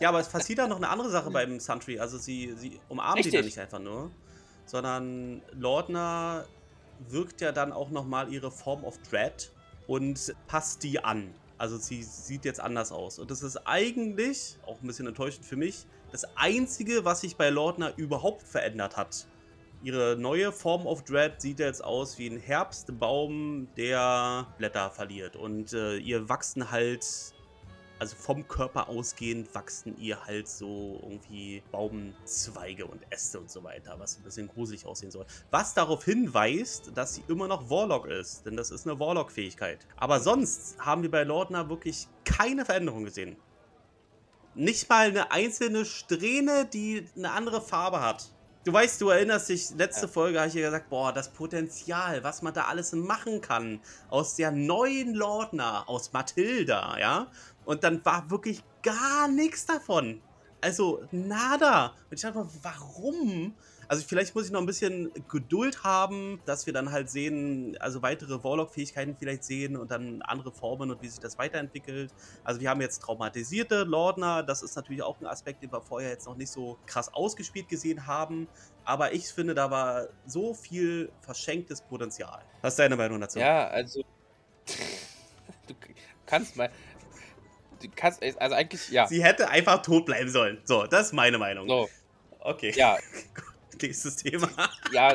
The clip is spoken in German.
ja, aber es passiert da noch eine andere Sache beim Sentry. Also sie, sie umarmt Richtig. die dann nicht einfach nur, sondern Lordner wirkt ja dann auch nochmal ihre Form of Dread und passt die an. Also sie sieht jetzt anders aus. Und das ist eigentlich, auch ein bisschen enttäuschend für mich, das Einzige, was sich bei Lordner überhaupt verändert hat. Ihre neue Form of Dread sieht jetzt aus wie ein Herbstbaum, der Blätter verliert. Und äh, ihr wachsen halt, also vom Körper ausgehend, wachsen ihr halt so irgendwie Baumzweige und Äste und so weiter, was ein bisschen gruselig aussehen soll. Was darauf hinweist, dass sie immer noch Warlock ist, denn das ist eine Warlock-Fähigkeit. Aber sonst haben wir bei Lordner wirklich keine Veränderung gesehen. Nicht mal eine einzelne Strähne, die eine andere Farbe hat. Du weißt, du erinnerst dich, letzte. Folge habe ich ja gesagt, boah, das Potenzial, was man da alles machen kann aus der neuen Lordner, aus Mathilda, ja? Und dann war wirklich gar nichts davon. Also, nada. Und ich dachte mir, warum? Also, vielleicht muss ich noch ein bisschen Geduld haben, dass wir dann halt sehen, also weitere Warlock-Fähigkeiten vielleicht sehen und dann andere Formen und wie sich das weiterentwickelt. Also, wir haben jetzt traumatisierte Lordner. Das ist natürlich auch ein Aspekt, den wir vorher jetzt noch nicht so krass ausgespielt gesehen haben. Aber ich finde, da war so viel verschenktes Potenzial. Was ist deine Meinung dazu? Ja, also. Du kannst mal. Kannst. Also eigentlich, ja. Sie hätte einfach tot bleiben sollen. So, das ist meine Meinung. So, Okay. ja, Nächstes Thema. ja,